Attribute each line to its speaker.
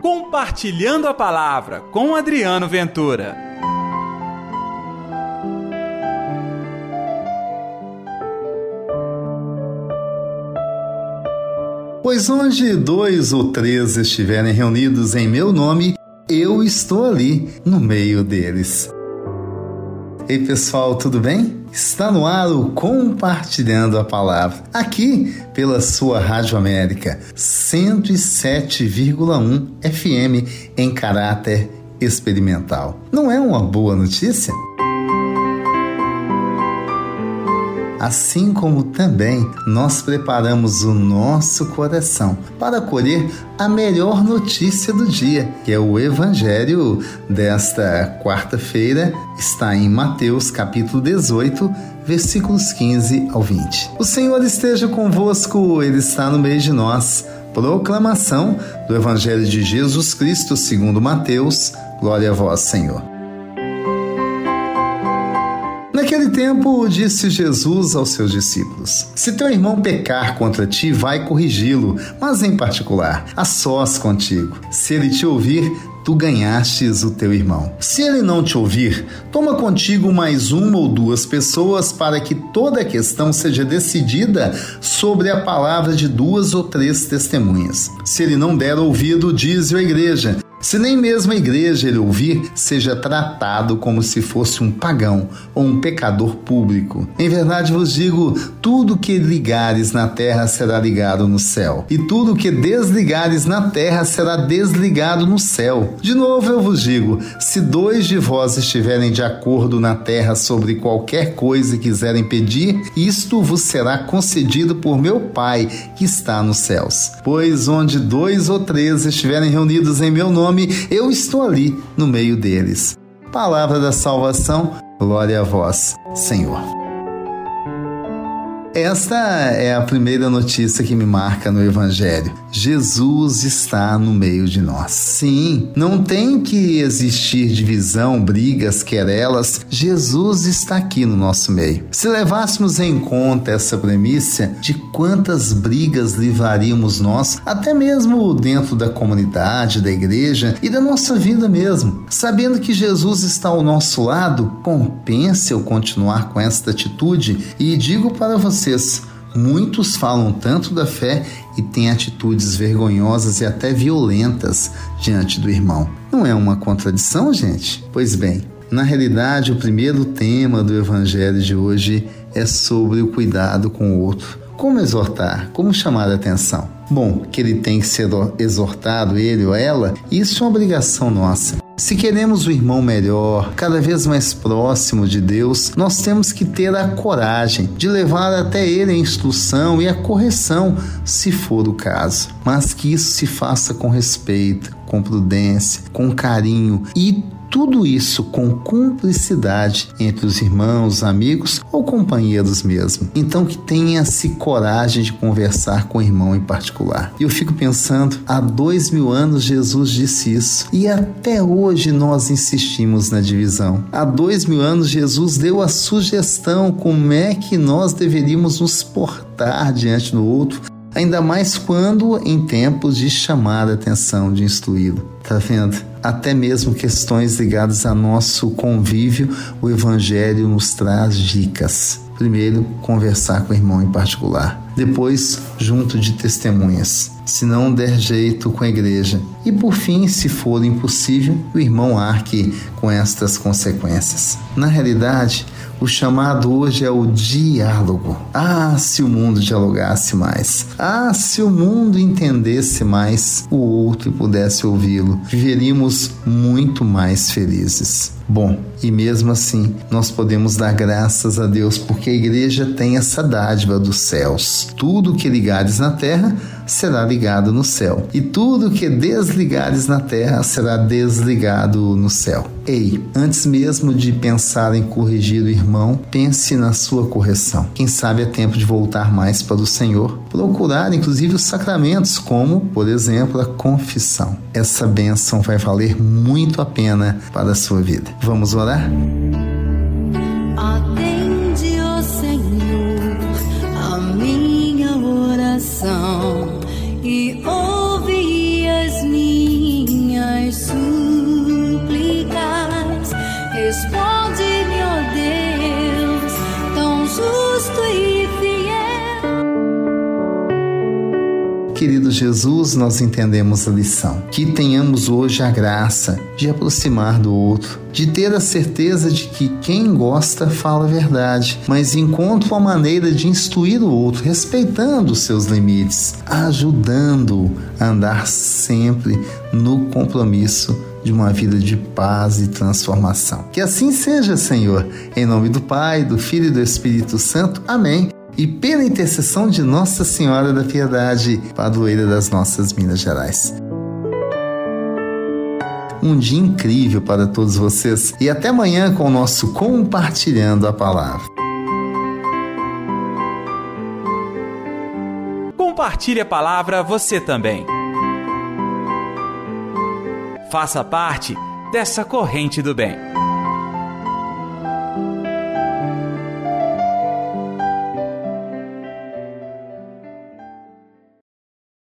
Speaker 1: Compartilhando a Palavra com Adriano Ventura.
Speaker 2: Pois onde dois ou três estiverem reunidos em meu nome, eu estou ali no meio deles. Ei pessoal, tudo bem? Está no ar o Compartilhando a Palavra, aqui pela sua Rádio América 107,1 FM em caráter experimental. Não é uma boa notícia? Assim como também nós preparamos o nosso coração para colher a melhor notícia do dia, que é o Evangelho desta quarta-feira, está em Mateus capítulo 18, versículos 15 ao 20. O Senhor esteja convosco, Ele está no meio de nós. Proclamação do Evangelho de Jesus Cristo segundo Mateus. Glória a vós, Senhor. Naquele tempo, disse Jesus aos seus discípulos: Se teu irmão pecar contra ti, vai corrigi-lo, mas em particular, a sós contigo. Se ele te ouvir, tu ganhastes o teu irmão. Se ele não te ouvir, toma contigo mais uma ou duas pessoas para que toda a questão seja decidida sobre a palavra de duas ou três testemunhas. Se ele não der ouvido, diz a igreja. Se nem mesmo a igreja ele ouvir, seja tratado como se fosse um pagão ou um pecador público. Em verdade vos digo: tudo que ligares na terra será ligado no céu, e tudo que desligares na terra será desligado no céu. De novo eu vos digo: se dois de vós estiverem de acordo na terra sobre qualquer coisa que quiserem pedir, isto vos será concedido por meu Pai que está nos céus. Pois onde dois ou três estiverem reunidos em meu nome, nome, eu estou ali no meio deles. Palavra da salvação, glória a vós, Senhor. Esta é a primeira notícia que me marca no Evangelho. Jesus está no meio de nós. Sim, não tem que existir divisão, brigas, querelas. Jesus está aqui no nosso meio. Se levássemos em conta essa premissa, de quantas brigas livraríamos nós, até mesmo dentro da comunidade, da igreja e da nossa vida mesmo. Sabendo que Jesus está ao nosso lado, compensa eu continuar com esta atitude e digo para você vocês. Muitos falam tanto da fé e têm atitudes vergonhosas e até violentas diante do irmão. Não é uma contradição, gente? Pois bem, na realidade, o primeiro tema do evangelho de hoje é sobre o cuidado com o outro. Como exortar? Como chamar a atenção? Bom, que ele tem que ser exortado, ele ou ela, isso é uma obrigação nossa. Se queremos o irmão melhor, cada vez mais próximo de Deus, nós temos que ter a coragem de levar até ele a instrução e a correção, se for o caso. Mas que isso se faça com respeito, com prudência, com carinho e tudo isso com cumplicidade entre os irmãos, amigos ou companheiros mesmo. Então que tenha-se coragem de conversar com o irmão em particular. E eu fico pensando, há dois mil anos Jesus disse isso e até hoje nós insistimos na divisão. Há dois mil anos Jesus deu a sugestão como é que nós deveríamos nos portar diante do outro ainda mais quando em tempos de chamar a atenção, de instruí-lo. Tá vendo? Até mesmo questões ligadas a nosso convívio, o Evangelho nos traz dicas. Primeiro, conversar com o irmão em particular. Depois, junto de testemunhas. Se não der jeito com a igreja. E por fim, se for impossível, o irmão arque com estas consequências. Na realidade, o chamado hoje é o diálogo. Ah, se o mundo dialogasse mais. Ah, se o mundo entendesse mais o outro e pudesse ouvi-lo. Viveríamos muito mais felizes. Bom, e mesmo assim, nós podemos dar graças a Deus porque a igreja tem essa dádiva dos céus. Tudo que ligares na terra será ligado no céu, e tudo que desligares na terra será desligado no céu. Ei, antes mesmo de pensar em corrigir o irmão, pense na sua correção. Quem sabe é tempo de voltar mais para o Senhor, procurar inclusive os sacramentos, como, por exemplo, a confissão. Essa bênção vai valer muito a pena para a sua vida. Vamos orar? Querido Jesus, nós entendemos a lição. Que tenhamos hoje a graça de aproximar do outro, de ter a certeza de que quem gosta fala a verdade, mas encontra uma maneira de instruir o outro, respeitando os seus limites, ajudando a andar sempre no compromisso de uma vida de paz e transformação. Que assim seja, Senhor, em nome do Pai, do Filho e do Espírito Santo. Amém. E pela intercessão de Nossa Senhora da Piedade, padroeira das nossas Minas Gerais. Um dia incrível para todos vocês e até amanhã com o nosso Compartilhando a Palavra.
Speaker 1: Compartilhe a palavra você também. Faça parte dessa corrente do bem.